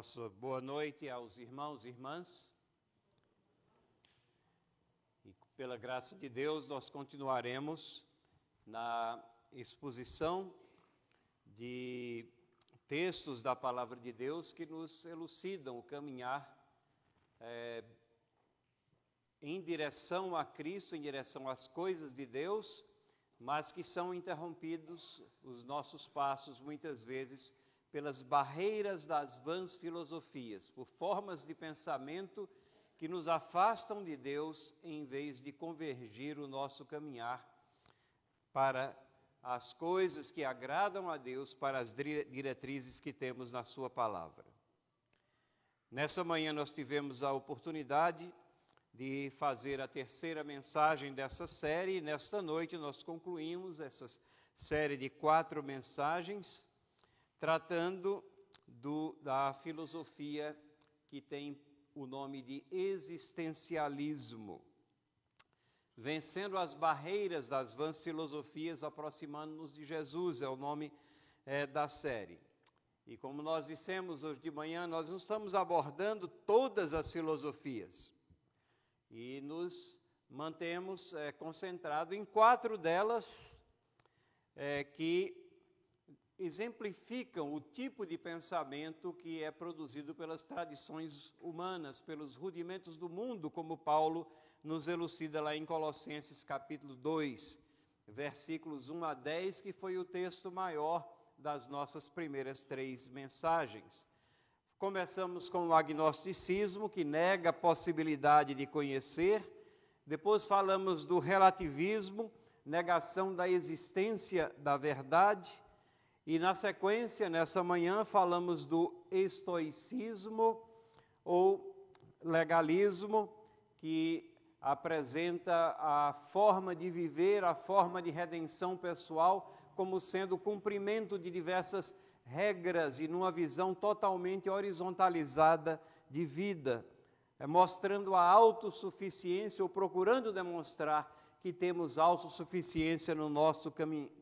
Nossa boa noite aos irmãos e irmãs. E pela graça de Deus, nós continuaremos na exposição de textos da palavra de Deus que nos elucidam o caminhar é, em direção a Cristo, em direção às coisas de Deus, mas que são interrompidos os nossos passos muitas vezes pelas barreiras das vãs filosofias, por formas de pensamento que nos afastam de Deus em vez de convergir o nosso caminhar para as coisas que agradam a Deus, para as diretrizes que temos na Sua palavra. Nessa manhã nós tivemos a oportunidade de fazer a terceira mensagem dessa série, e nesta noite nós concluímos essa série de quatro mensagens tratando do, da filosofia que tem o nome de existencialismo. Vencendo as barreiras das vãs filosofias, aproximando-nos de Jesus, é o nome é, da série. E como nós dissemos hoje de manhã, nós não estamos abordando todas as filosofias. E nos mantemos é, concentrados em quatro delas é, que exemplificam o tipo de pensamento que é produzido pelas tradições humanas, pelos rudimentos do mundo, como Paulo nos elucida lá em Colossenses capítulo 2, versículos 1 a 10, que foi o texto maior das nossas primeiras três mensagens. Começamos com o agnosticismo, que nega a possibilidade de conhecer. Depois falamos do relativismo, negação da existência da verdade. E na sequência, nessa manhã, falamos do estoicismo ou legalismo, que apresenta a forma de viver, a forma de redenção pessoal, como sendo o cumprimento de diversas regras e numa visão totalmente horizontalizada de vida, é mostrando a autossuficiência ou procurando demonstrar que temos autossuficiência no nosso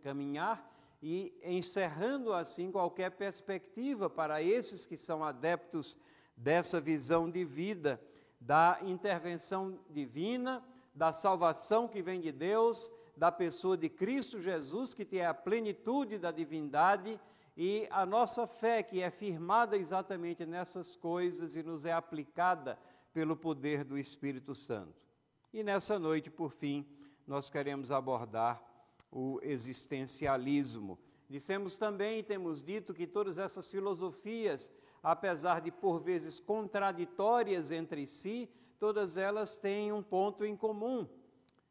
caminhar e encerrando assim qualquer perspectiva para esses que são adeptos dessa visão de vida, da intervenção divina, da salvação que vem de Deus, da pessoa de Cristo Jesus, que tem a plenitude da divindade, e a nossa fé, que é firmada exatamente nessas coisas e nos é aplicada pelo poder do Espírito Santo. E nessa noite, por fim, nós queremos abordar o existencialismo. Dissemos também, temos dito que todas essas filosofias, apesar de por vezes contraditórias entre si, todas elas têm um ponto em comum.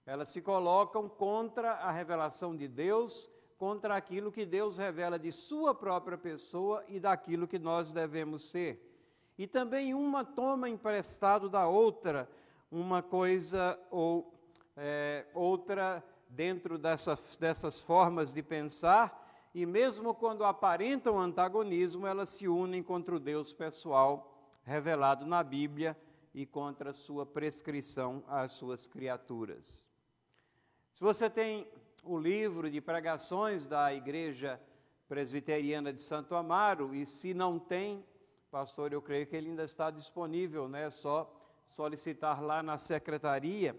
Elas se colocam contra a revelação de Deus, contra aquilo que Deus revela de Sua própria pessoa e daquilo que nós devemos ser. E também uma toma emprestado da outra, uma coisa ou é, outra dentro dessas, dessas formas de pensar, e mesmo quando aparentam antagonismo, elas se unem contra o Deus pessoal revelado na Bíblia e contra a sua prescrição às suas criaturas. Se você tem o livro de pregações da Igreja Presbiteriana de Santo Amaro, e se não tem, pastor, eu creio que ele ainda está disponível, né? É só solicitar lá na secretaria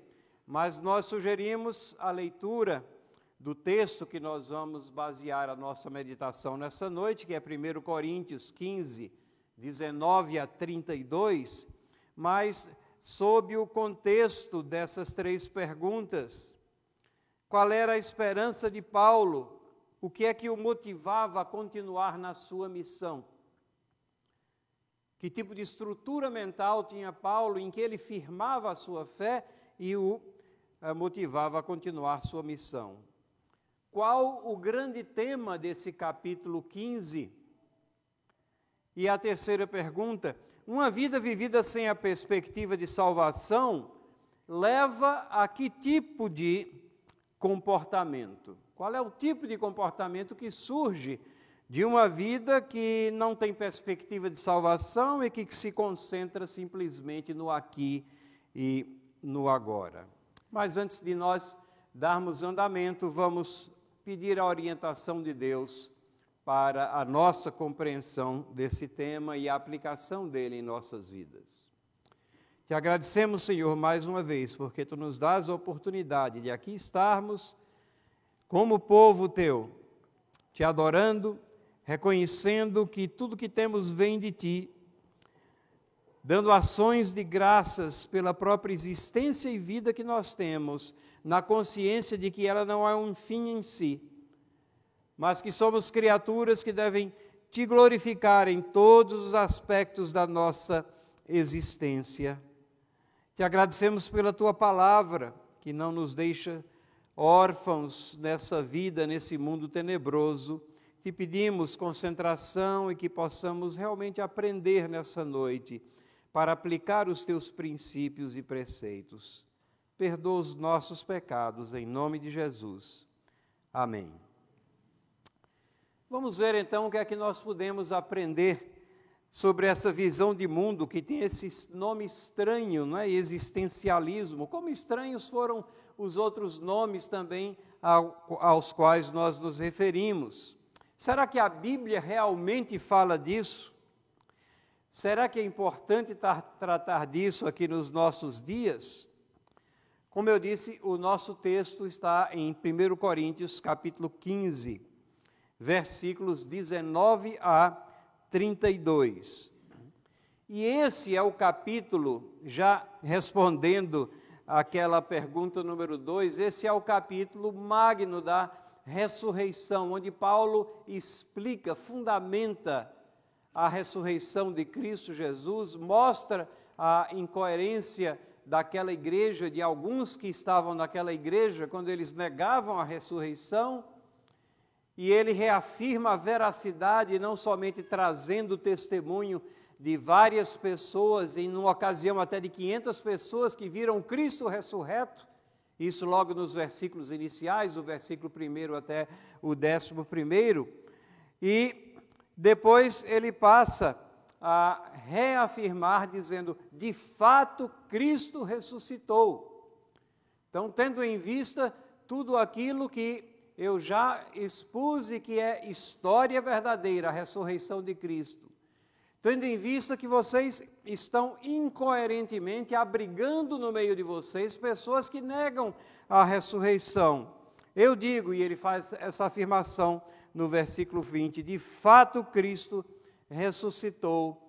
mas nós sugerimos a leitura do texto que nós vamos basear a nossa meditação nessa noite, que é 1 Coríntios 15, 19 a 32, mas sob o contexto dessas três perguntas. Qual era a esperança de Paulo? O que é que o motivava a continuar na sua missão? Que tipo de estrutura mental tinha Paulo em que ele firmava a sua fé e o motivava a continuar sua missão. Qual o grande tema desse capítulo 15? E a terceira pergunta: uma vida vivida sem a perspectiva de salvação leva a que tipo de comportamento? Qual é o tipo de comportamento que surge de uma vida que não tem perspectiva de salvação e que se concentra simplesmente no aqui e no agora? Mas antes de nós darmos andamento, vamos pedir a orientação de Deus para a nossa compreensão desse tema e a aplicação dele em nossas vidas. Te agradecemos, Senhor, mais uma vez, porque tu nos dás a oportunidade de aqui estarmos como povo teu, te adorando, reconhecendo que tudo que temos vem de ti, dando ações de graças pela própria existência e vida que nós temos, na consciência de que ela não é um fim em si, mas que somos criaturas que devem te glorificar em todos os aspectos da nossa existência. Te agradecemos pela tua palavra, que não nos deixa órfãos nessa vida, nesse mundo tenebroso. Te pedimos concentração e que possamos realmente aprender nessa noite para aplicar os teus princípios e preceitos. Perdoa os nossos pecados, em nome de Jesus. Amém. Vamos ver então o que é que nós podemos aprender sobre essa visão de mundo que tem esse nome estranho, não é? Existencialismo. Como estranhos foram os outros nomes também ao, aos quais nós nos referimos. Será que a Bíblia realmente fala disso? Será que é importante tratar disso aqui nos nossos dias? Como eu disse, o nosso texto está em 1 Coríntios, capítulo 15 versículos 19 a 32. E esse é o capítulo, já respondendo aquela pergunta número 2, esse é o capítulo magno da ressurreição, onde Paulo explica, fundamenta a ressurreição de Cristo Jesus, mostra a incoerência daquela igreja, de alguns que estavam naquela igreja, quando eles negavam a ressurreição e ele reafirma a veracidade, não somente trazendo testemunho de várias pessoas, em uma ocasião até de 500 pessoas que viram Cristo ressurreto, isso logo nos versículos iniciais, do versículo 1 até o 11. E depois ele passa a reafirmar, dizendo: de fato Cristo ressuscitou. Então, tendo em vista tudo aquilo que eu já expus que é história verdadeira, a ressurreição de Cristo. Tendo em vista que vocês estão incoerentemente abrigando no meio de vocês pessoas que negam a ressurreição. Eu digo, e ele faz essa afirmação no versículo 20: de fato Cristo ressuscitou.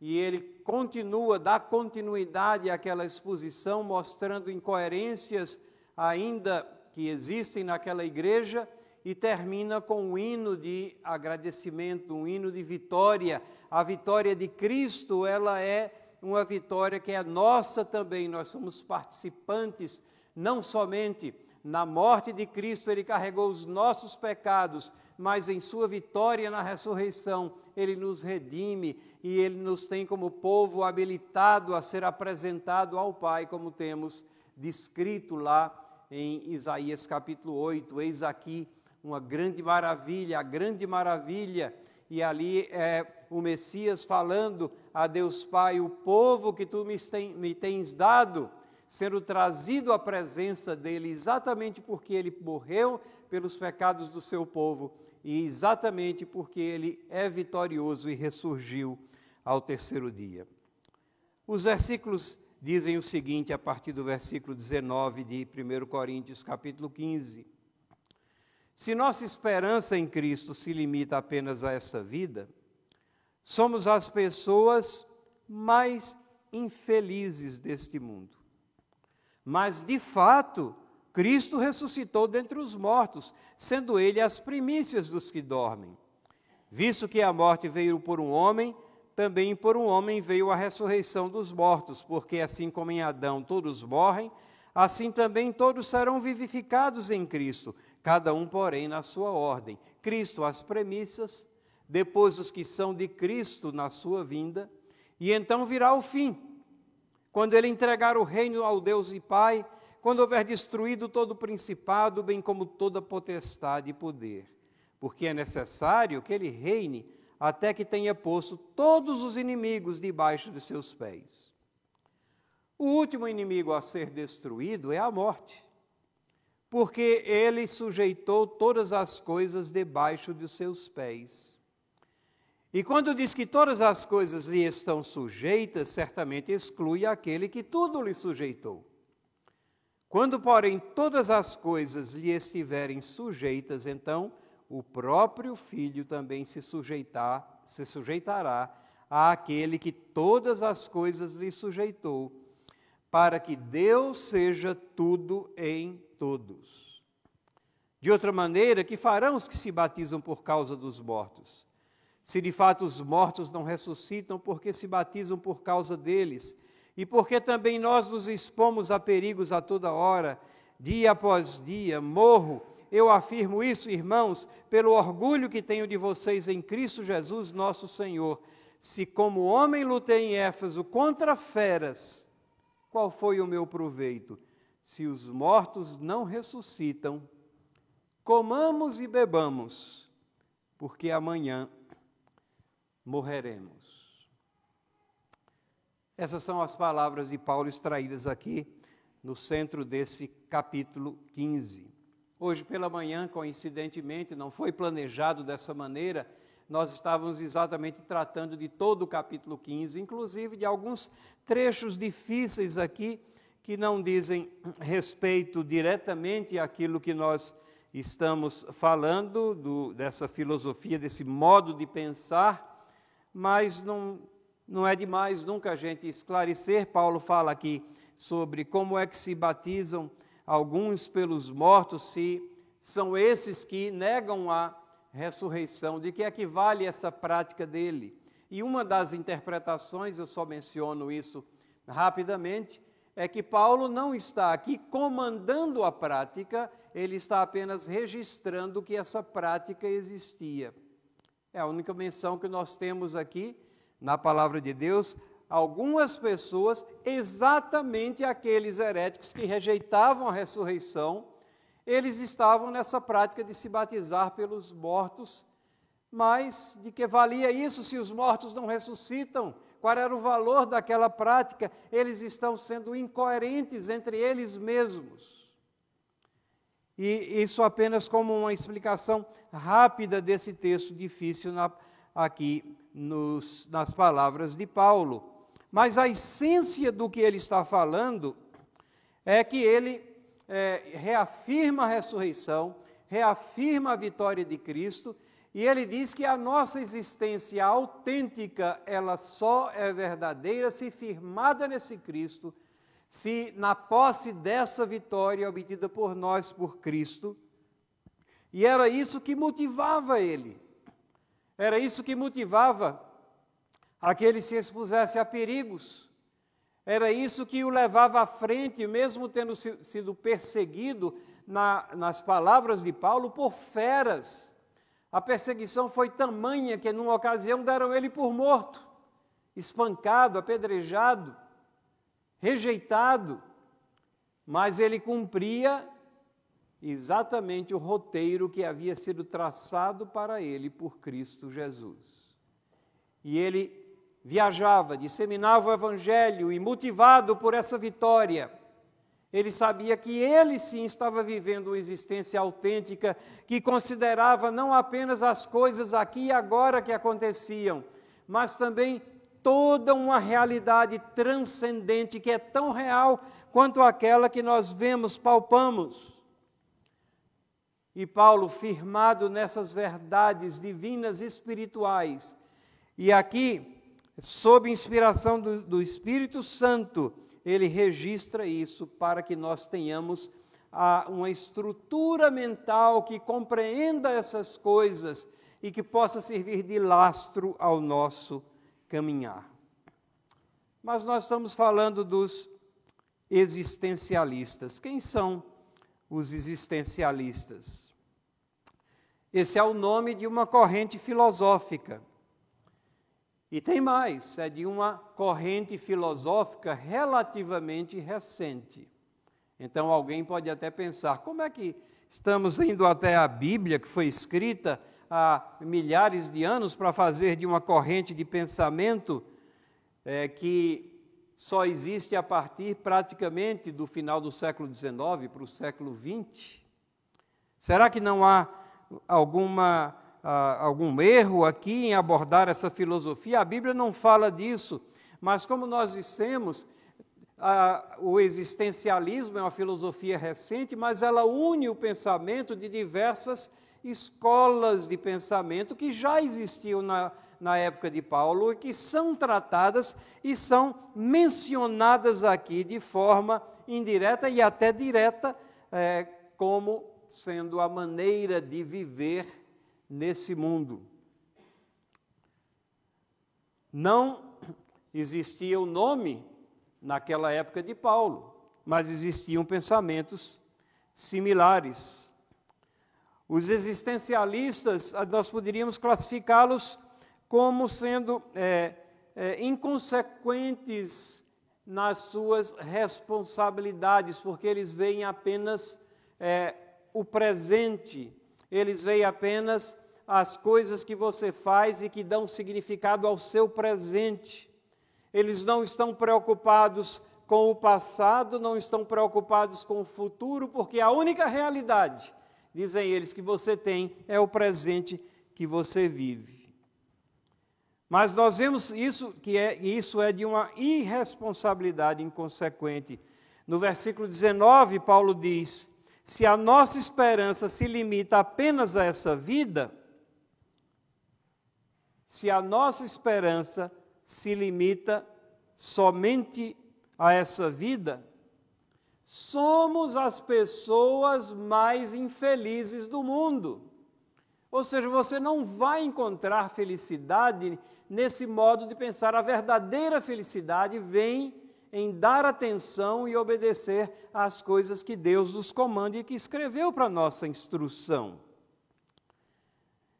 E ele continua, dá continuidade àquela exposição, mostrando incoerências ainda que existem naquela igreja e termina com um hino de agradecimento, um hino de vitória. A vitória de Cristo, ela é uma vitória que é nossa também. Nós somos participantes, não somente na morte de Cristo, ele carregou os nossos pecados, mas em sua vitória na ressurreição, ele nos redime e ele nos tem como povo habilitado a ser apresentado ao Pai, como temos descrito lá em Isaías capítulo 8. Eis aqui uma grande maravilha, a grande maravilha. E ali é o Messias falando a Deus Pai: o povo que tu me tens dado, sendo trazido à presença dele, exatamente porque ele morreu pelos pecados do seu povo e exatamente porque ele é vitorioso e ressurgiu ao terceiro dia. Os versículos dizem o seguinte a partir do versículo 19 de 1 Coríntios, capítulo 15. Se nossa esperança em Cristo se limita apenas a esta vida, somos as pessoas mais infelizes deste mundo. Mas, de fato, Cristo ressuscitou dentre os mortos, sendo ele as primícias dos que dormem. Visto que a morte veio por um homem, também por um homem veio a ressurreição dos mortos, porque assim como em Adão todos morrem, assim também todos serão vivificados em Cristo, cada um, porém, na sua ordem. Cristo as premissas, depois os que são de Cristo na sua vinda, e então virá o fim, quando ele entregar o reino ao Deus e Pai, quando houver destruído todo o principado, bem como toda potestade e poder, porque é necessário que ele reine até que tenha posto todos os inimigos debaixo de seus pés. O último inimigo a ser destruído é a morte. porque ele sujeitou todas as coisas debaixo dos seus pés. E quando diz que todas as coisas lhe estão sujeitas, certamente exclui aquele que tudo lhe sujeitou. Quando, porém, todas as coisas lhe estiverem sujeitas, então o próprio Filho também se sujeitar, se sujeitará àquele que todas as coisas lhe sujeitou, para que Deus seja tudo em todos. De outra maneira, que farão os que se batizam por causa dos mortos? Se de fato os mortos não ressuscitam, porque se batizam por causa deles? E porque também nós nos expomos a perigos a toda hora, dia após dia, morro. Eu afirmo isso, irmãos, pelo orgulho que tenho de vocês em Cristo Jesus, nosso Senhor. Se, como homem, lutei em Éfeso contra feras, qual foi o meu proveito? se os mortos não ressuscitam, comamos e bebamos, porque amanhã morreremos. Essas são as palavras de Paulo extraídas aqui no centro desse capítulo 15. Hoje pela manhã, coincidentemente, não foi planejado dessa maneira, nós estávamos exatamente tratando de todo o capítulo 15, inclusive de alguns trechos difíceis aqui que não dizem respeito diretamente àquilo que nós estamos falando, do, dessa filosofia, desse modo de pensar, mas não, não é demais nunca a gente esclarecer. Paulo fala aqui sobre como é que se batizam alguns pelos mortos, se são esses que negam a ressurreição, de que equivale essa prática dele. E uma das interpretações, eu só menciono isso rapidamente, é que Paulo não está aqui comandando a prática, ele está apenas registrando que essa prática existia. É a única menção que nós temos aqui na palavra de Deus. Algumas pessoas, exatamente aqueles heréticos que rejeitavam a ressurreição, eles estavam nessa prática de se batizar pelos mortos, mas de que valia isso se os mortos não ressuscitam? qual era o valor daquela prática, eles estão sendo incoerentes entre eles mesmos. E isso apenas como uma explicação rápida desse texto difícil na, aqui nos, nas palavras de Paulo. Mas a essência do que ele está falando é que ele é, reafirma a ressurreição, reafirma a vitória de Cristo e ele diz que a nossa existência autêntica, ela só é verdadeira se firmada nesse Cristo, se na posse dessa vitória obtida por nós por Cristo. E era isso que motivava ele. Era isso que motivava a que ele se expusesse a perigos. Era isso que o levava à frente, mesmo tendo sido perseguido, na, nas palavras de Paulo, por feras a perseguição foi tamanha que, numa ocasião, deram ele por morto, espancado, apedrejado, rejeitado. Mas ele cumpria exatamente o roteiro que havia sido traçado para ele por Cristo Jesus. E ele viajava, disseminava o Evangelho e, motivado por essa vitória, ele sabia que ele sim estava vivendo uma existência autêntica, que considerava não apenas as coisas aqui e agora que aconteciam, mas também toda uma realidade transcendente que é tão real quanto aquela que nós vemos, palpamos. E Paulo, firmado nessas verdades divinas espirituais, e aqui, sob inspiração do, do Espírito Santo, ele registra isso para que nós tenhamos a, uma estrutura mental que compreenda essas coisas e que possa servir de lastro ao nosso caminhar. Mas nós estamos falando dos existencialistas. Quem são os existencialistas? Esse é o nome de uma corrente filosófica e tem mais, é de uma corrente filosófica relativamente recente. Então alguém pode até pensar: como é que estamos indo até a Bíblia, que foi escrita há milhares de anos, para fazer de uma corrente de pensamento é, que só existe a partir praticamente do final do século XIX para o século XX? Será que não há alguma, uh, algum erro aqui em abordar essa filosofia? A Bíblia não fala disso, mas como nós dissemos, o existencialismo é uma filosofia recente, mas ela une o pensamento de diversas escolas de pensamento que já existiam na, na época de Paulo e que são tratadas e são mencionadas aqui de forma indireta e até direta, é, como sendo a maneira de viver nesse mundo. Não existia o nome naquela época de Paulo, mas existiam pensamentos similares. Os existencialistas, nós poderíamos classificá-los como sendo é, é, inconsequentes nas suas responsabilidades, porque eles veem apenas é, o presente, eles veem apenas as coisas que você faz e que dão significado ao seu presente. Eles não estão preocupados com o passado, não estão preocupados com o futuro, porque a única realidade, dizem eles, que você tem é o presente que você vive. Mas nós vemos isso que é isso é de uma irresponsabilidade inconsequente. No versículo 19, Paulo diz: se a nossa esperança se limita apenas a essa vida, se a nossa esperança se limita somente a essa vida, somos as pessoas mais infelizes do mundo. Ou seja, você não vai encontrar felicidade nesse modo de pensar. A verdadeira felicidade vem em dar atenção e obedecer às coisas que Deus nos comanda e que escreveu para nossa instrução.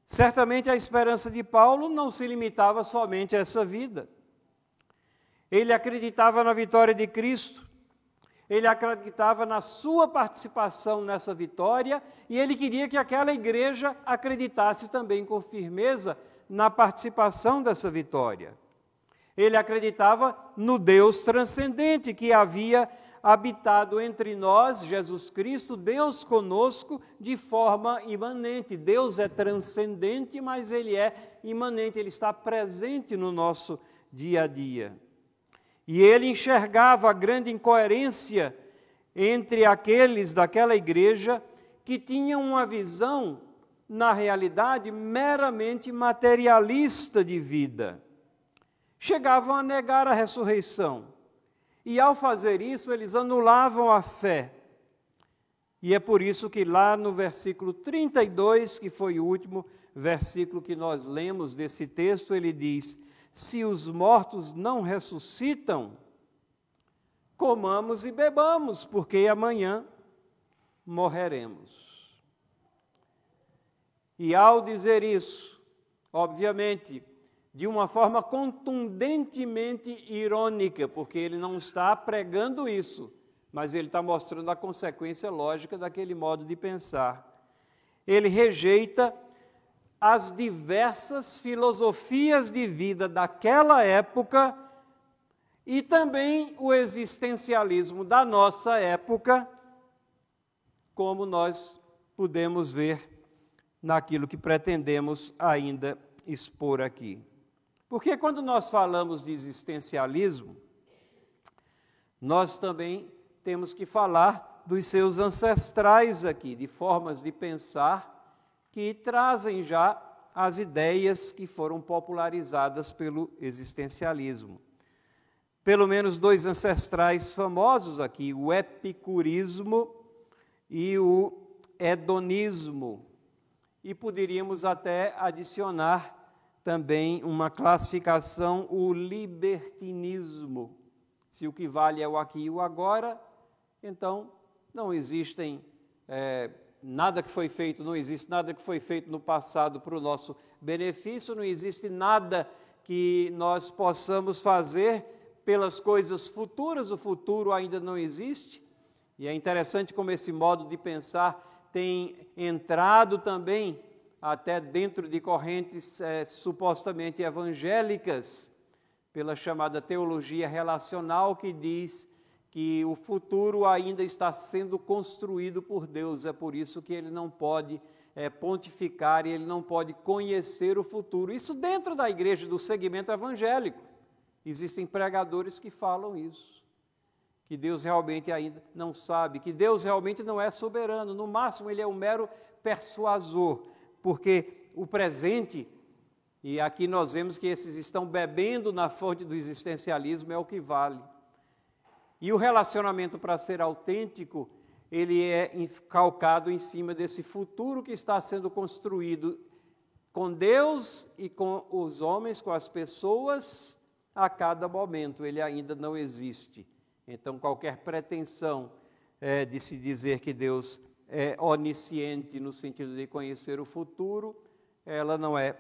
Certamente a esperança de Paulo não se limitava somente a essa vida. Ele acreditava na vitória de Cristo, ele acreditava na sua participação nessa vitória e ele queria que aquela igreja acreditasse também com firmeza na participação dessa vitória. Ele acreditava no Deus transcendente que havia habitado entre nós, Jesus Cristo, Deus conosco de forma imanente. Deus é transcendente, mas ele é imanente, ele está presente no nosso dia a dia. E ele enxergava a grande incoerência entre aqueles daquela igreja que tinham uma visão na realidade, meramente materialista de vida. Chegavam a negar a ressurreição. E ao fazer isso, eles anulavam a fé. E é por isso que lá no versículo 32, que foi o último versículo que nós lemos desse texto, ele diz: Se os mortos não ressuscitam, comamos e bebamos, porque amanhã morreremos. E ao dizer isso, obviamente, de uma forma contundentemente irônica, porque ele não está pregando isso, mas ele está mostrando a consequência lógica daquele modo de pensar. Ele rejeita as diversas filosofias de vida daquela época e também o existencialismo da nossa época, como nós podemos ver naquilo que pretendemos ainda expor aqui. Porque quando nós falamos de existencialismo, nós também temos que falar dos seus ancestrais aqui, de formas de pensar que trazem já as ideias que foram popularizadas pelo existencialismo. Pelo menos dois ancestrais famosos aqui, o epicurismo e o hedonismo e poderíamos até adicionar também uma classificação, o libertinismo. Se o que vale é o aqui e o agora, então não existem é, nada que foi feito, não existe nada que foi feito no passado para o nosso benefício, não existe nada que nós possamos fazer pelas coisas futuras, o futuro ainda não existe. E é interessante como esse modo de pensar tem entrado também até dentro de correntes é, supostamente evangélicas, pela chamada teologia relacional, que diz que o futuro ainda está sendo construído por Deus, é por isso que ele não pode é, pontificar e ele não pode conhecer o futuro. Isso dentro da igreja, do segmento evangélico. Existem pregadores que falam isso. Que Deus realmente ainda não sabe, que Deus realmente não é soberano, no máximo ele é um mero persuasor, porque o presente, e aqui nós vemos que esses estão bebendo na fonte do existencialismo, é o que vale. E o relacionamento, para ser autêntico, ele é calcado em cima desse futuro que está sendo construído com Deus e com os homens, com as pessoas, a cada momento. Ele ainda não existe. Então, qualquer pretensão é, de se dizer que Deus é onisciente no sentido de conhecer o futuro, ela não é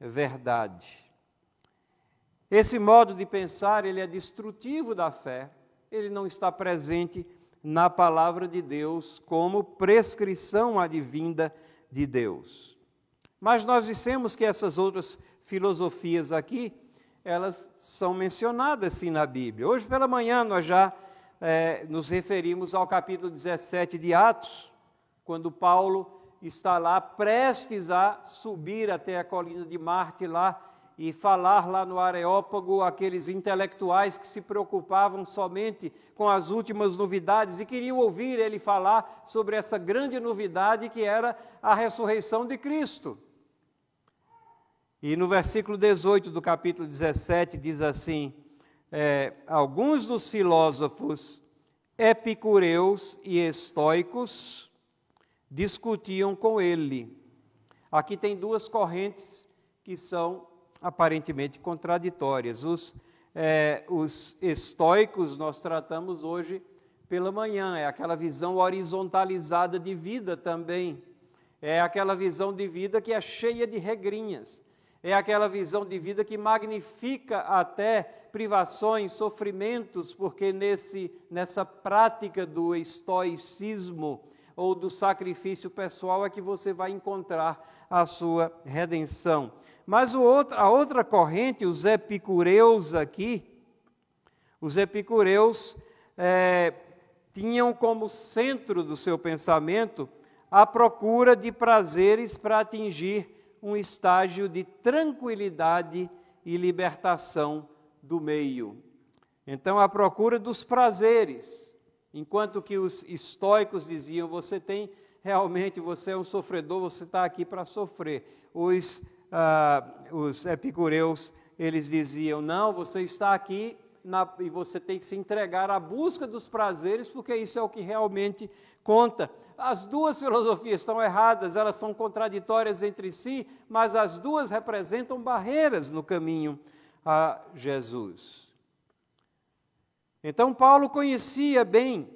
verdade. Esse modo de pensar, ele é destrutivo da fé, ele não está presente na palavra de Deus como prescrição advinda de Deus. Mas nós dissemos que essas outras filosofias aqui, elas são mencionadas sim na Bíblia. Hoje pela manhã nós já é, nos referimos ao capítulo 17 de Atos, quando Paulo está lá prestes a subir até a colina de Marte lá e falar lá no Areópago aqueles intelectuais que se preocupavam somente com as últimas novidades e queriam ouvir ele falar sobre essa grande novidade que era a ressurreição de Cristo. E no versículo 18 do capítulo 17 diz assim: é, alguns dos filósofos epicureus e estoicos discutiam com ele. Aqui tem duas correntes que são aparentemente contraditórias. Os, é, os estoicos nós tratamos hoje pela manhã, é aquela visão horizontalizada de vida também. É aquela visão de vida que é cheia de regrinhas. É aquela visão de vida que magnifica até privações, sofrimentos, porque nesse, nessa prática do estoicismo ou do sacrifício pessoal é que você vai encontrar a sua redenção. Mas outro, a outra corrente, os epicureus aqui, os epicureus é, tinham como centro do seu pensamento a procura de prazeres para atingir um estágio de tranquilidade e libertação do meio. Então, a procura dos prazeres, enquanto que os estoicos diziam: você tem realmente, você é um sofredor, você está aqui para sofrer. Os ah, os epicureus, eles diziam: não, você está aqui na, e você tem que se entregar à busca dos prazeres, porque isso é o que realmente conta. As duas filosofias estão erradas, elas são contraditórias entre si, mas as duas representam barreiras no caminho a Jesus. Então, Paulo conhecia bem,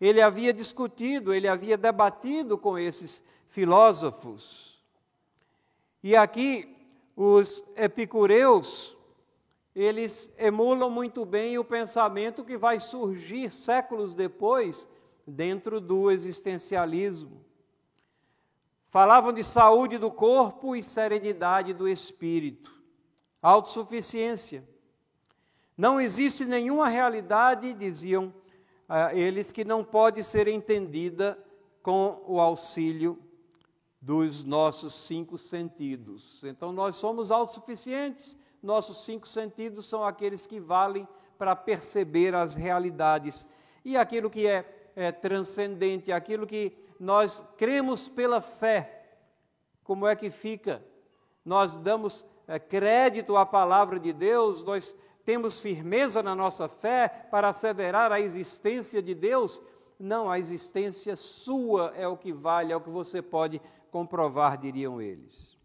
ele havia discutido, ele havia debatido com esses filósofos. E aqui os epicureus, eles emulam muito bem o pensamento que vai surgir séculos depois dentro do existencialismo. Falavam de saúde do corpo e serenidade do espírito, autossuficiência. Não existe nenhuma realidade, diziam uh, eles, que não pode ser entendida com o auxílio dos nossos cinco sentidos. Então, nós somos autossuficientes, nossos cinco sentidos são aqueles que valem para perceber as realidades. E aquilo que é, é transcendente, aquilo que nós cremos pela fé, como é que fica? Nós damos é, crédito à palavra de Deus, nós temos firmeza na nossa fé para asseverar a existência de Deus. Não, a existência sua é o que vale, é o que você pode comprovar, diriam eles.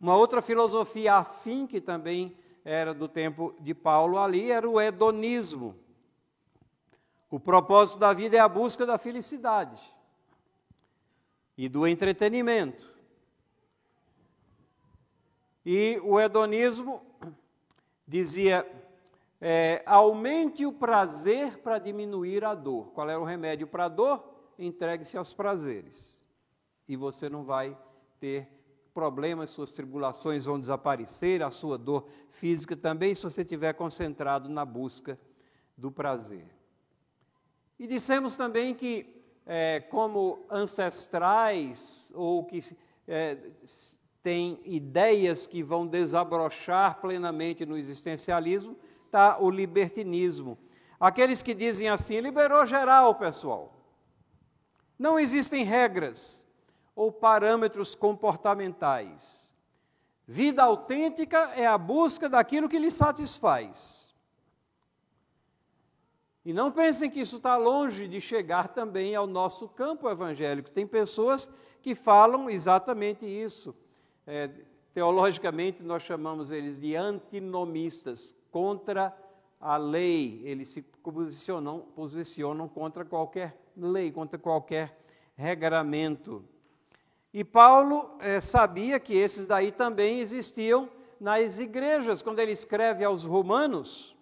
Uma outra filosofia afim, que também era do tempo de Paulo ali, era o hedonismo. O propósito da vida é a busca da felicidade e do entretenimento. E o hedonismo dizia: é, aumente o prazer para diminuir a dor. Qual era o remédio para a dor? Entregue-se aos prazeres e você não vai ter problemas, suas tribulações vão desaparecer, a sua dor física também, se você estiver concentrado na busca do prazer. E dissemos também que, é, como ancestrais, ou que é, têm ideias que vão desabrochar plenamente no existencialismo, está o libertinismo. Aqueles que dizem assim, liberou geral, pessoal. Não existem regras ou parâmetros comportamentais. Vida autêntica é a busca daquilo que lhe satisfaz. E não pensem que isso está longe de chegar também ao nosso campo evangélico. Tem pessoas que falam exatamente isso. É, teologicamente, nós chamamos eles de antinomistas, contra a lei. Eles se posicionam, posicionam contra qualquer lei, contra qualquer regramento. E Paulo é, sabia que esses daí também existiam nas igrejas, quando ele escreve aos Romanos,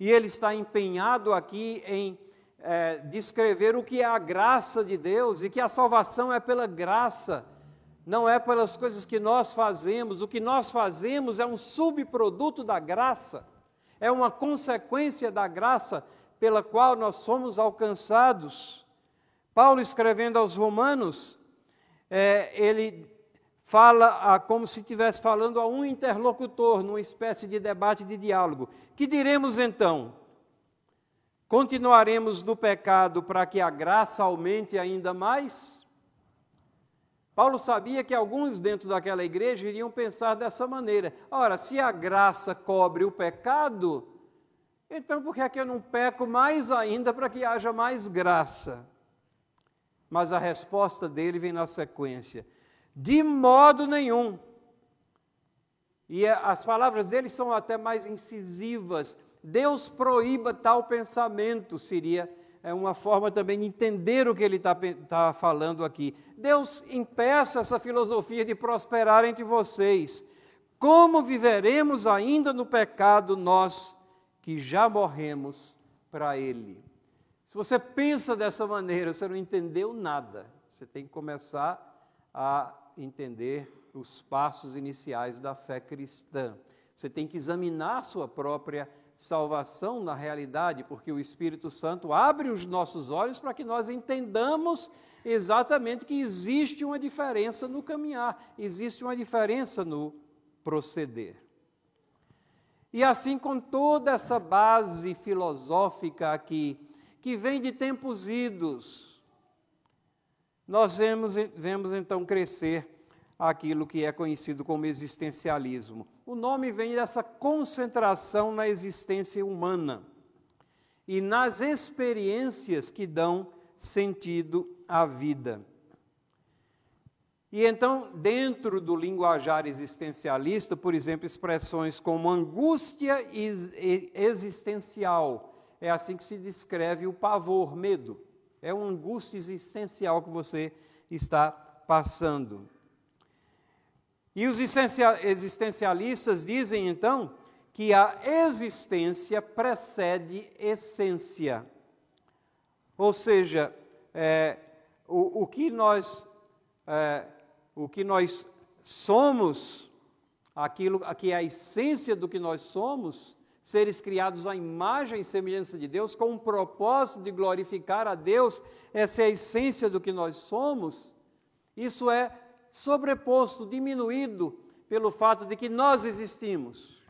e ele está empenhado aqui em é, descrever o que é a graça de Deus e que a salvação é pela graça, não é pelas coisas que nós fazemos. O que nós fazemos é um subproduto da graça, é uma consequência da graça pela qual nós somos alcançados. Paulo, escrevendo aos Romanos, é, ele fala a, como se estivesse falando a um interlocutor, numa espécie de debate, de diálogo. Que diremos então? Continuaremos no pecado para que a graça aumente ainda mais? Paulo sabia que alguns dentro daquela igreja iriam pensar dessa maneira. Ora, se a graça cobre o pecado, então por que é que eu não peco mais ainda para que haja mais graça? Mas a resposta dele vem na sequência: de modo nenhum. E as palavras dele são até mais incisivas. Deus proíba tal pensamento, seria é uma forma também de entender o que ele está tá falando aqui. Deus impeça essa filosofia de prosperar entre vocês. Como viveremos ainda no pecado nós que já morremos para Ele? Se você pensa dessa maneira, você não entendeu nada. Você tem que começar a entender os passos iniciais da fé cristã. Você tem que examinar sua própria salvação na realidade, porque o Espírito Santo abre os nossos olhos para que nós entendamos exatamente que existe uma diferença no caminhar, existe uma diferença no proceder. E assim, com toda essa base filosófica aqui, que vem de tempos idos, nós vemos, vemos então crescer aquilo que é conhecido como existencialismo. O nome vem dessa concentração na existência humana e nas experiências que dão sentido à vida. E então, dentro do linguajar existencialista, por exemplo, expressões como angústia existencial, é assim que se descreve o pavor, medo. É uma angústia existencial que você está passando. E os existencialistas dizem então que a existência precede essência. Ou seja, é, o, o, que nós, é, o que nós somos, aquilo que é a essência do que nós somos, seres criados à imagem e semelhança de Deus, com o propósito de glorificar a Deus, essa é a essência do que nós somos, isso é sobreposto, diminuído pelo fato de que nós existimos.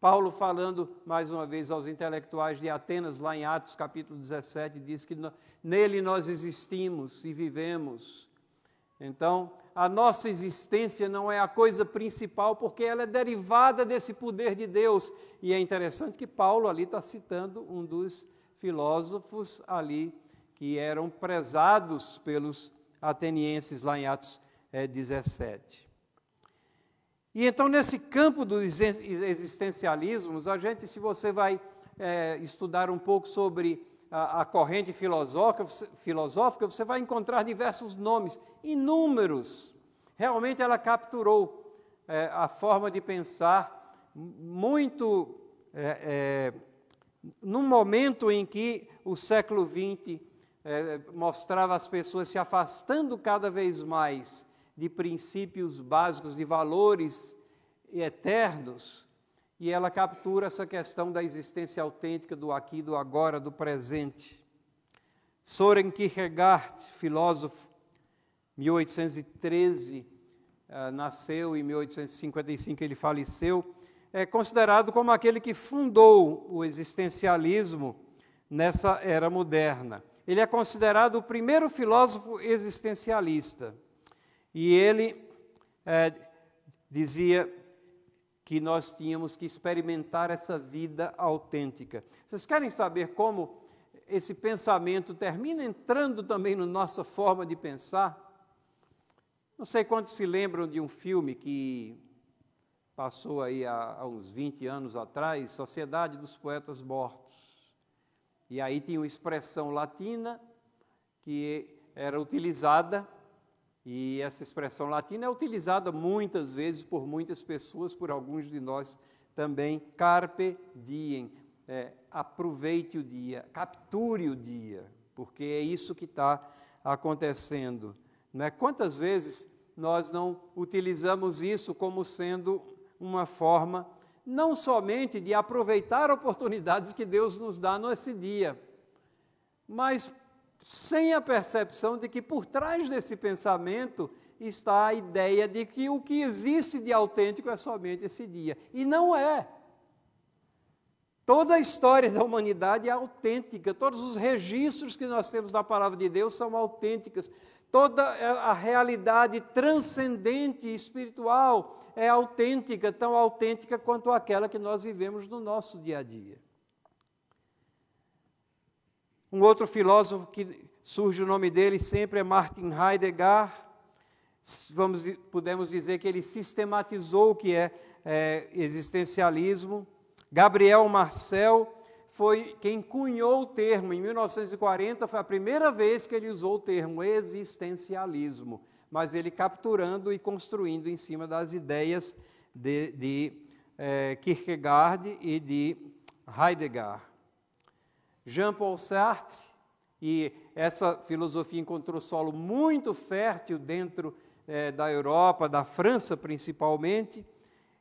Paulo, falando mais uma vez aos intelectuais de Atenas, lá em Atos capítulo 17, diz que nele nós existimos e vivemos. Então, a nossa existência não é a coisa principal, porque ela é derivada desse poder de Deus. E é interessante que Paulo ali está citando um dos filósofos ali que eram prezados pelos atenienses, lá em Atos é, 17. E então, nesse campo dos existencialismos, a gente, se você vai é, estudar um pouco sobre a, a corrente filosófica, filosófica, você vai encontrar diversos nomes, inúmeros. Realmente ela capturou é, a forma de pensar muito. É, é, num momento em que o século XX é, mostrava as pessoas se afastando cada vez mais de princípios básicos, de valores eternos, e ela captura essa questão da existência autêntica do aqui, do agora, do presente. Soren Kierkegaard, filósofo, 1813, uh, ah, nasceu, em 1855 ele faleceu, é considerado como aquele que fundou o existencialismo nessa era moderna. Ele é considerado o primeiro filósofo existencialista. E ele é, dizia que nós tínhamos que experimentar essa vida autêntica. Vocês querem saber como esse pensamento termina entrando também na nossa forma de pensar? Não sei quantos se lembram de um filme que passou aí há, há uns 20 anos atrás, Sociedade dos Poetas Mortos. E aí tinha uma expressão latina que era utilizada e essa expressão latina é utilizada muitas vezes por muitas pessoas, por alguns de nós também. Carpe diem, é, aproveite o dia, capture o dia, porque é isso que está acontecendo. Não é? Quantas vezes nós não utilizamos isso como sendo uma forma não somente de aproveitar oportunidades que Deus nos dá nesse dia, mas sem a percepção de que por trás desse pensamento está a ideia de que o que existe de autêntico é somente esse dia. E não é. Toda a história da humanidade é autêntica, todos os registros que nós temos da palavra de Deus são autênticas. Toda a realidade transcendente e espiritual é autêntica, tão autêntica quanto aquela que nós vivemos no nosso dia a dia. Um outro filósofo que surge o nome dele sempre é Martin Heidegger. Vamos, podemos dizer que ele sistematizou o que é, é existencialismo. Gabriel Marcel foi quem cunhou o termo. Em 1940 foi a primeira vez que ele usou o termo existencialismo, mas ele capturando e construindo em cima das ideias de, de é, Kierkegaard e de Heidegger. Jean-Paul Sartre, e essa filosofia encontrou solo muito fértil dentro eh, da Europa, da França principalmente.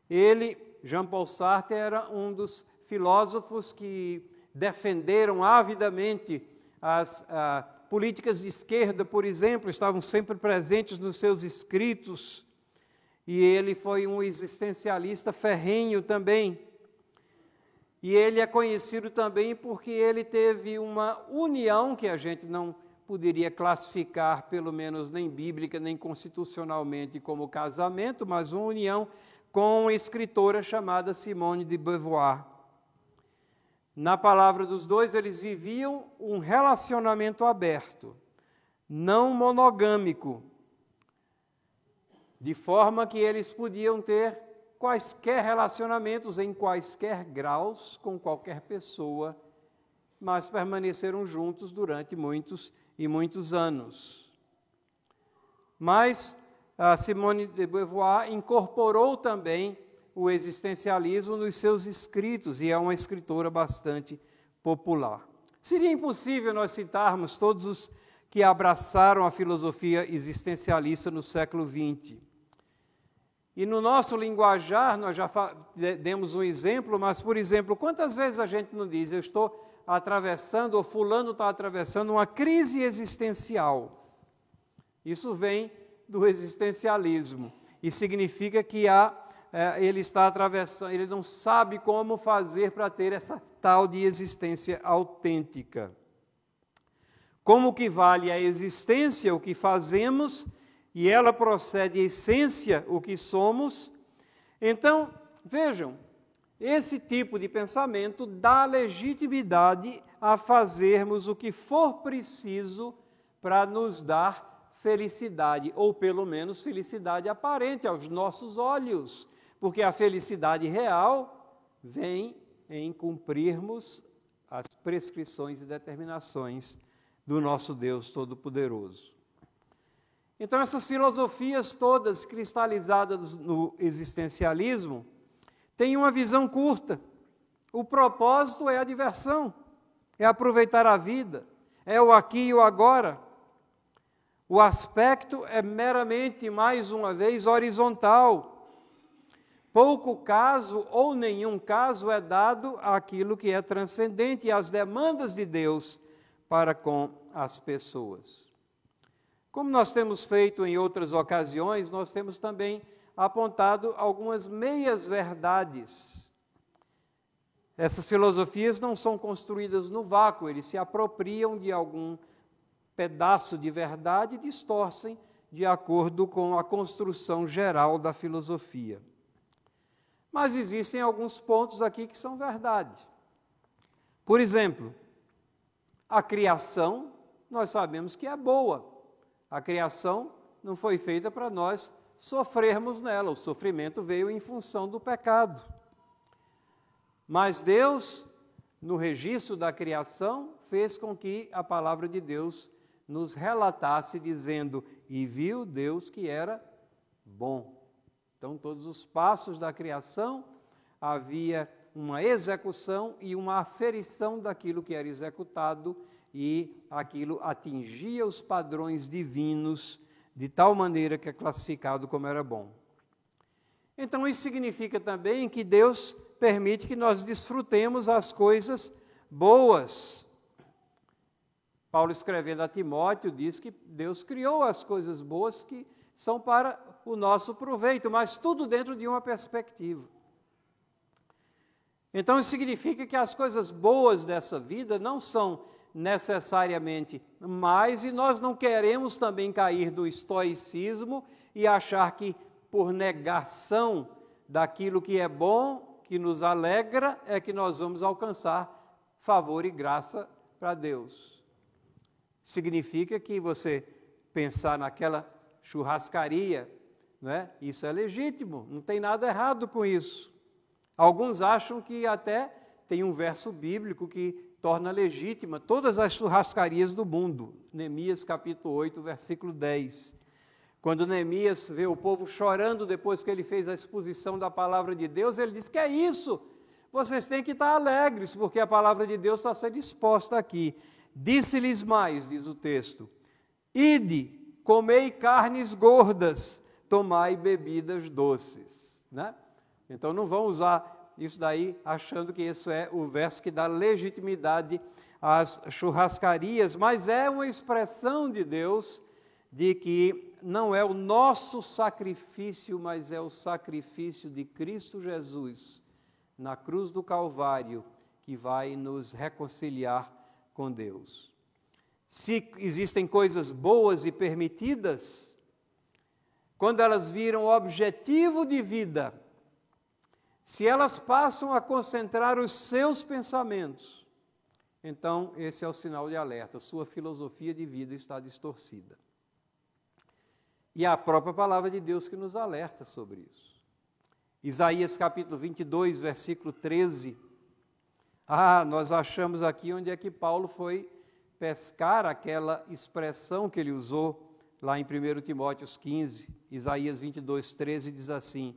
Ele, Jean-Paul Sartre, era um dos filósofos que defenderam avidamente as ah, políticas de esquerda, por exemplo, estavam sempre presentes nos seus escritos. E ele foi um existencialista ferrenho também. E ele é conhecido também porque ele teve uma união que a gente não poderia classificar, pelo menos nem bíblica, nem constitucionalmente, como casamento, mas uma união com uma escritora chamada Simone de Beauvoir. Na palavra dos dois, eles viviam um relacionamento aberto, não monogâmico, de forma que eles podiam ter quaisquer relacionamentos em quaisquer graus com qualquer pessoa, mas permaneceram juntos durante muitos e muitos anos. Mas a Simone de Beauvoir incorporou também o existencialismo nos seus escritos e é uma escritora bastante popular. Seria impossível nós citarmos todos os que abraçaram a filosofia existencialista no século XX. E no nosso linguajar, nós já demos um exemplo, mas, por exemplo, quantas vezes a gente não diz, eu estou atravessando, ou Fulano está atravessando uma crise existencial? Isso vem do existencialismo e significa que há, é, ele está atravessando, ele não sabe como fazer para ter essa tal de existência autêntica. Como que vale a existência, o que fazemos e ela procede essência o que somos. Então, vejam, esse tipo de pensamento dá legitimidade a fazermos o que for preciso para nos dar felicidade, ou pelo menos felicidade aparente aos nossos olhos, porque a felicidade real vem em cumprirmos as prescrições e determinações do nosso Deus Todo-Poderoso. Então, essas filosofias todas cristalizadas no existencialismo têm uma visão curta. O propósito é a diversão, é aproveitar a vida, é o aqui e o agora. O aspecto é meramente, mais uma vez, horizontal. Pouco caso ou nenhum caso é dado àquilo que é transcendente e às demandas de Deus para com as pessoas. Como nós temos feito em outras ocasiões, nós temos também apontado algumas meias verdades. Essas filosofias não são construídas no vácuo, eles se apropriam de algum pedaço de verdade e distorcem de acordo com a construção geral da filosofia. Mas existem alguns pontos aqui que são verdade. Por exemplo, a criação, nós sabemos que é boa. A criação não foi feita para nós sofrermos nela, o sofrimento veio em função do pecado. Mas Deus, no registro da criação, fez com que a palavra de Deus nos relatasse, dizendo: E viu Deus que era bom. Então, todos os passos da criação havia uma execução e uma aferição daquilo que era executado, e aquilo atingia os padrões divinos de tal maneira que é classificado como era bom. Então, isso significa também que Deus permite que nós desfrutemos as coisas boas. Paulo, escrevendo a Timóteo, diz que Deus criou as coisas boas que são para o nosso proveito, mas tudo dentro de uma perspectiva. Então, isso significa que as coisas boas dessa vida não são necessariamente mais, e nós não queremos também cair do estoicismo e achar que, por negação daquilo que é bom, que nos alegra, é que nós vamos alcançar favor e graça para Deus. Significa que você pensar naquela churrascaria, né? isso é legítimo, não tem nada errado com isso. Alguns acham que até tem um verso bíblico que torna legítima todas as churrascarias do mundo. Neemias capítulo 8, versículo 10. Quando Neemias vê o povo chorando depois que ele fez a exposição da palavra de Deus, ele diz: Que é isso? Vocês têm que estar alegres, porque a palavra de Deus está sendo exposta aqui. Disse-lhes mais, diz o texto: Ide, comei carnes gordas, tomai bebidas doces. Né? Então não vão usar isso daí achando que isso é o verso que dá legitimidade às churrascarias, mas é uma expressão de Deus de que não é o nosso sacrifício, mas é o sacrifício de Cristo Jesus na cruz do Calvário que vai nos reconciliar com Deus. Se existem coisas boas e permitidas, quando elas viram objetivo de vida, se elas passam a concentrar os seus pensamentos, então esse é o sinal de alerta, sua filosofia de vida está distorcida. E é a própria palavra de Deus que nos alerta sobre isso. Isaías capítulo 22, versículo 13. Ah, nós achamos aqui onde é que Paulo foi pescar aquela expressão que ele usou lá em 1 Timóteo 15. Isaías 22, 13 diz assim: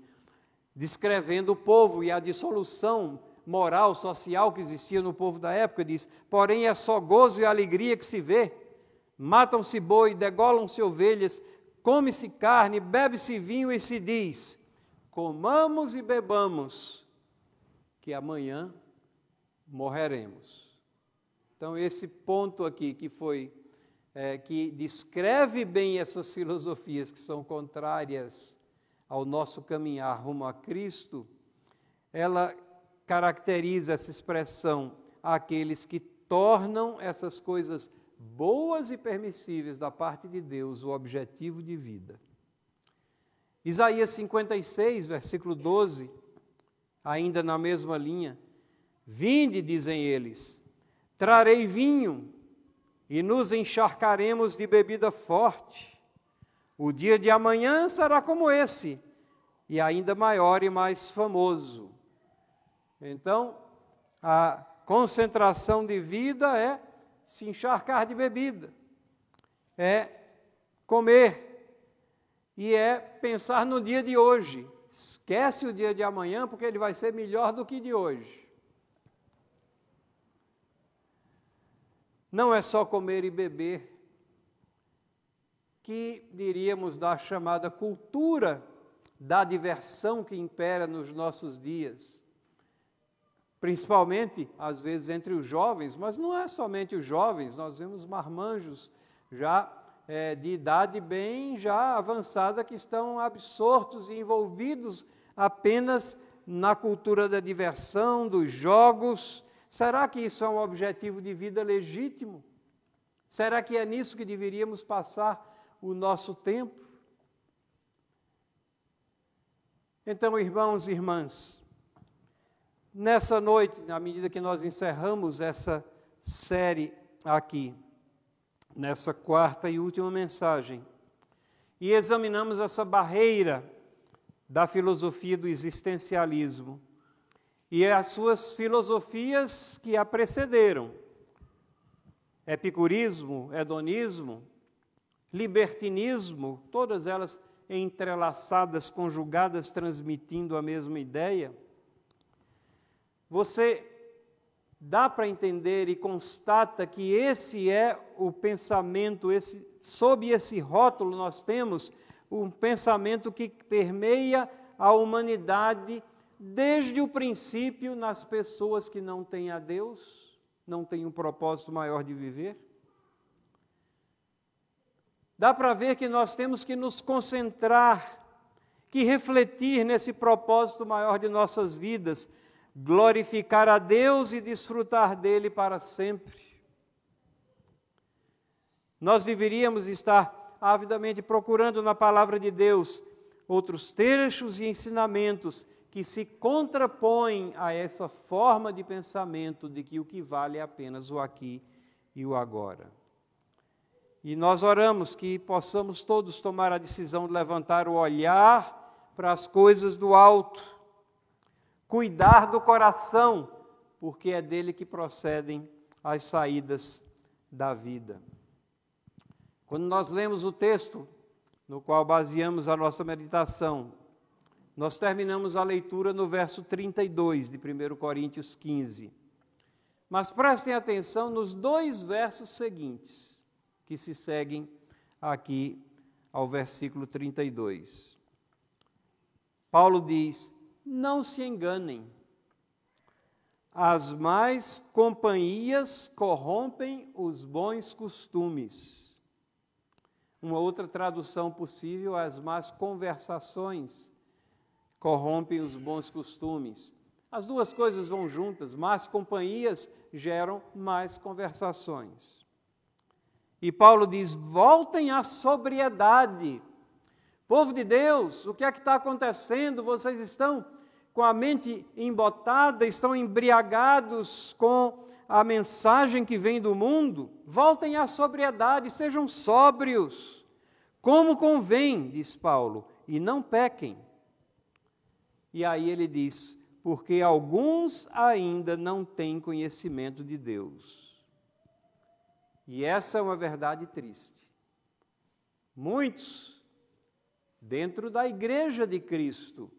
descrevendo o povo e a dissolução moral, social que existia no povo da época, diz: Porém é só gozo e alegria que se vê. Matam-se boi, degolam-se ovelhas, come-se carne, bebe-se vinho e se diz: Comamos e bebamos, que amanhã morreremos. Então, esse ponto aqui que foi, é, que descreve bem essas filosofias que são contrárias ao nosso caminhar rumo a Cristo, ela caracteriza essa expressão aqueles que tornam essas coisas boas e permissíveis da parte de Deus o objetivo de vida. Isaías 56, versículo 12, ainda na mesma linha: Vinde, dizem eles, trarei vinho e nos encharcaremos de bebida forte o dia de amanhã será como esse, e ainda maior e mais famoso. Então, a concentração de vida é se encharcar de bebida, é comer, e é pensar no dia de hoje. Esquece o dia de amanhã, porque ele vai ser melhor do que de hoje. Não é só comer e beber que diríamos da chamada cultura da diversão que impera nos nossos dias. Principalmente, às vezes, entre os jovens, mas não é somente os jovens, nós vemos marmanjos já é, de idade bem já avançada que estão absortos e envolvidos apenas na cultura da diversão, dos jogos. Será que isso é um objetivo de vida legítimo? Será que é nisso que deveríamos passar o nosso tempo? Então, irmãos e irmãs, nessa noite, na medida que nós encerramos essa série aqui, nessa quarta e última mensagem, e examinamos essa barreira da filosofia do existencialismo e as suas filosofias que a precederam. Epicurismo, hedonismo, libertinismo, todas elas entrelaçadas, conjugadas, transmitindo a mesma ideia. Você dá para entender e constata que esse é o pensamento, esse, sob esse rótulo nós temos um pensamento que permeia a humanidade desde o princípio nas pessoas que não têm a Deus, não têm um propósito maior de viver. Dá para ver que nós temos que nos concentrar, que refletir nesse propósito maior de nossas vidas, glorificar a Deus e desfrutar dele para sempre. Nós deveríamos estar avidamente procurando na palavra de Deus outros trechos e ensinamentos que se contrapõem a essa forma de pensamento de que o que vale é apenas o aqui e o agora. E nós oramos que possamos todos tomar a decisão de levantar o olhar para as coisas do alto, cuidar do coração, porque é dele que procedem as saídas da vida. Quando nós lemos o texto no qual baseamos a nossa meditação, nós terminamos a leitura no verso 32 de 1 Coríntios 15. Mas prestem atenção nos dois versos seguintes que se seguem aqui ao versículo 32. Paulo diz: Não se enganem, as más companhias corrompem os bons costumes. Uma outra tradução possível, as más conversações corrompem os bons costumes. As duas coisas vão juntas, más companhias geram mais conversações. E Paulo diz: voltem à sobriedade. Povo de Deus, o que é que está acontecendo? Vocês estão com a mente embotada, estão embriagados com a mensagem que vem do mundo? Voltem à sobriedade, sejam sóbrios, como convém, diz Paulo, e não pequem. E aí ele diz: porque alguns ainda não têm conhecimento de Deus. E essa é uma verdade triste. Muitos, dentro da igreja de Cristo,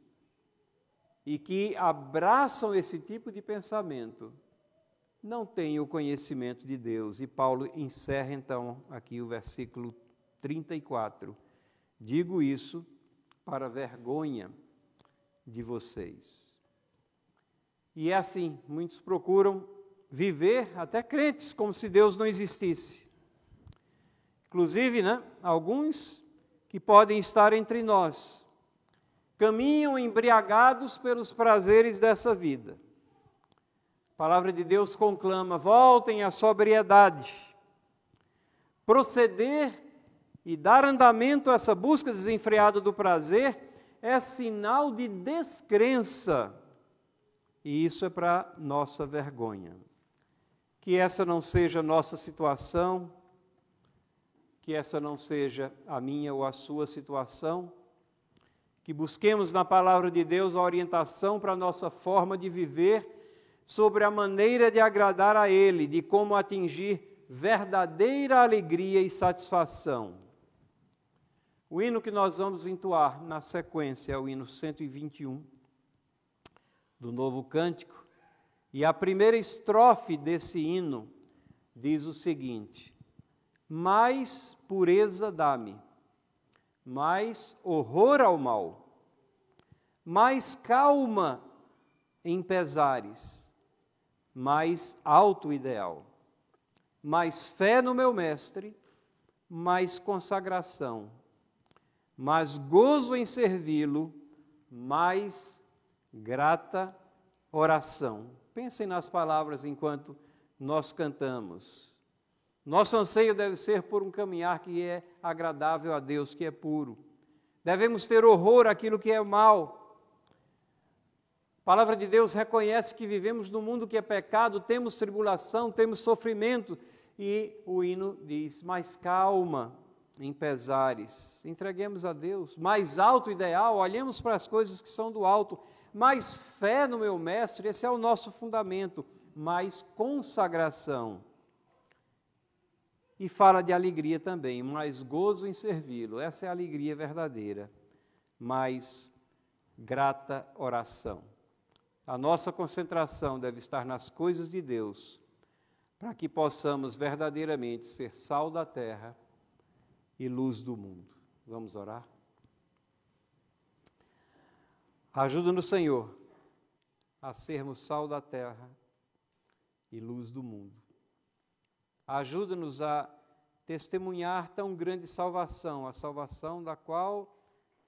e que abraçam esse tipo de pensamento, não têm o conhecimento de Deus. E Paulo encerra então aqui o versículo 34. Digo isso para vergonha de vocês. E é assim, muitos procuram viver até crentes como se Deus não existisse. Inclusive, né, alguns que podem estar entre nós caminham embriagados pelos prazeres dessa vida. A palavra de Deus conclama: voltem à sobriedade. Proceder e dar andamento a essa busca desenfreada do prazer é sinal de descrença. E isso é para nossa vergonha que essa não seja a nossa situação, que essa não seja a minha ou a sua situação, que busquemos na palavra de Deus a orientação para a nossa forma de viver, sobre a maneira de agradar a Ele, de como atingir verdadeira alegria e satisfação. O hino que nós vamos entoar na sequência é o hino 121 do Novo Cântico. E a primeira estrofe desse hino diz o seguinte: Mais pureza dá-me, mais horror ao mal, mais calma em pesares, mais alto ideal, mais fé no meu Mestre, mais consagração, mais gozo em servi-lo, mais grata oração. Pensem nas palavras enquanto nós cantamos. Nosso anseio deve ser por um caminhar que é agradável a Deus, que é puro. Devemos ter horror àquilo que é mal. A palavra de Deus reconhece que vivemos num mundo que é pecado, temos tribulação, temos sofrimento, e o hino diz: mais calma em pesares, entreguemos a Deus, mais alto ideal, olhemos para as coisas que são do alto, mais fé no meu mestre, esse é o nosso fundamento, mais consagração e fala de alegria também, mais gozo em servi-lo. Essa é a alegria verdadeira. Mais grata oração. A nossa concentração deve estar nas coisas de Deus, para que possamos verdadeiramente ser sal da terra e luz do mundo. Vamos orar? Ajuda-nos, Senhor, a sermos sal da terra e luz do mundo. Ajuda-nos a testemunhar tão grande salvação, a salvação da qual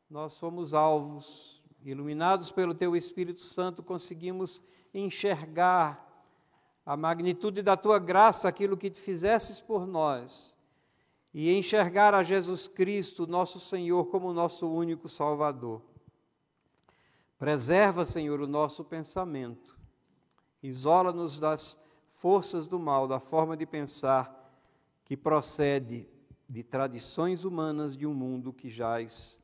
nós fomos alvos. Iluminados pelo Teu Espírito Santo, conseguimos enxergar a magnitude da Tua graça, aquilo que fizesses por nós, e enxergar a Jesus Cristo, nosso Senhor, como nosso único Salvador. Preserva, Senhor, o nosso pensamento, isola-nos das forças do mal, da forma de pensar que procede de tradições humanas de um mundo que jaz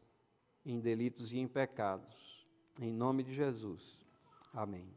em delitos e em pecados. Em nome de Jesus. Amém.